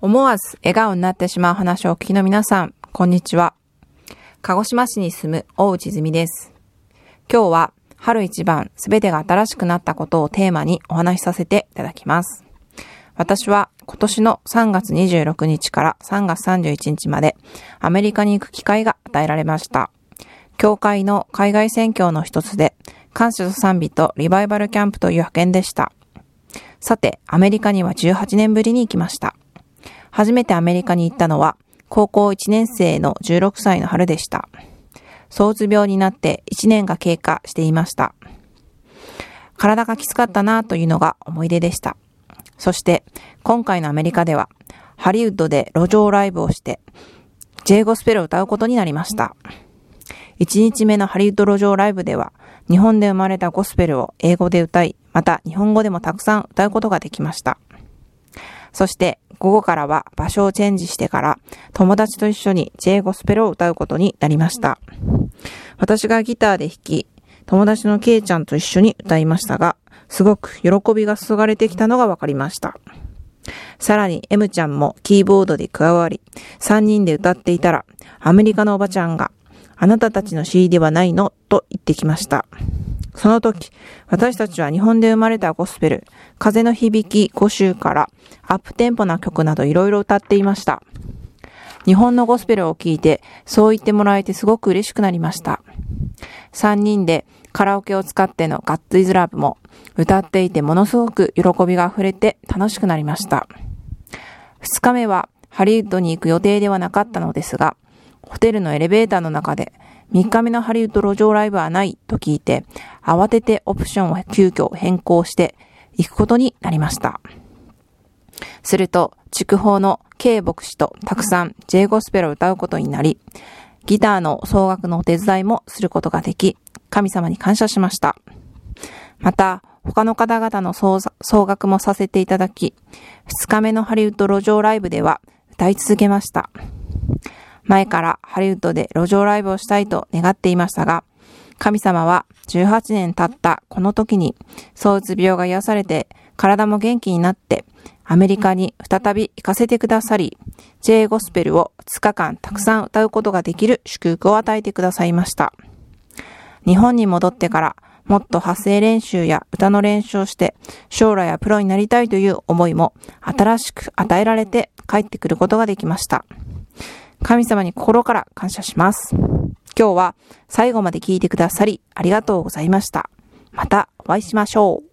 思わず笑顔になってしまう話をお聞きの皆さん、こんにちは。鹿児島市に住む大内泉です。今日は春一番すべてが新しくなったことをテーマにお話しさせていただきます。私は今年の3月26日から3月31日までアメリカに行く機会が与えられました。教会の海外宣教の一つで感謝と賛美とリバイバルキャンプという派遣でした。さて、アメリカには18年ぶりに行きました。初めてアメリカに行ったのは、高校1年生の16歳の春でした。躁うつ病になって1年が経過していました。体がきつかったなというのが思い出でした。そして、今回のアメリカでは、ハリウッドで路上ライブをして、J ゴスペルを歌うことになりました。1日目のハリウッド路上ライブでは、日本で生まれたゴスペルを英語で歌い、また日本語でもたくさん歌うことができました。そして午後からは場所をチェンジしてから友達と一緒に J ゴスペルを歌うことになりました。私がギターで弾き、友達のケイちゃんと一緒に歌いましたが、すごく喜びが注がれてきたのが分かりました。さらに M ちゃんもキーボードで加わり、3人で歌っていたら、アメリカのおばちゃんが、あなたたちの CD はないの？と言ってきました。その時、私たちは日本で生まれたゴスペル、風の響き5週からアップテンポな曲などいろいろ歌っていました。日本のゴスペルを聴いて、そう言ってもらえてすごく嬉しくなりました。3人でカラオケを使ってのガッツイズラブも歌っていてものすごく喜びが溢れて楽しくなりました。2日目はハリウッドに行く予定ではなかったのですが、ホテルのエレベーターの中で3日目のハリウッド路上ライブはないと聞いて、慌ててオプションを急遽変更して行くことになりました。すると、筑豊の K 牧師とたくさん J ゴスペルを歌うことになり、ギターの総額のお手伝いもすることができ、神様に感謝しました。また、他の方々の総額もさせていただき、2日目のハリウッド路上ライブでは歌い続けました。前からハリウッドで路上ライブをしたいと願っていましたが、神様は18年経ったこの時に、躁うつ病が癒されて、体も元気になって、アメリカに再び行かせてくださり、J ゴスペルを2日間たくさん歌うことができる祝福を与えてくださいました。日本に戻ってから、もっと発声練習や歌の練習をして、将来はプロになりたいという思いも新しく与えられて帰ってくることができました。神様に心から感謝します。今日は最後まで聞いてくださりありがとうございました。またお会いしましょう。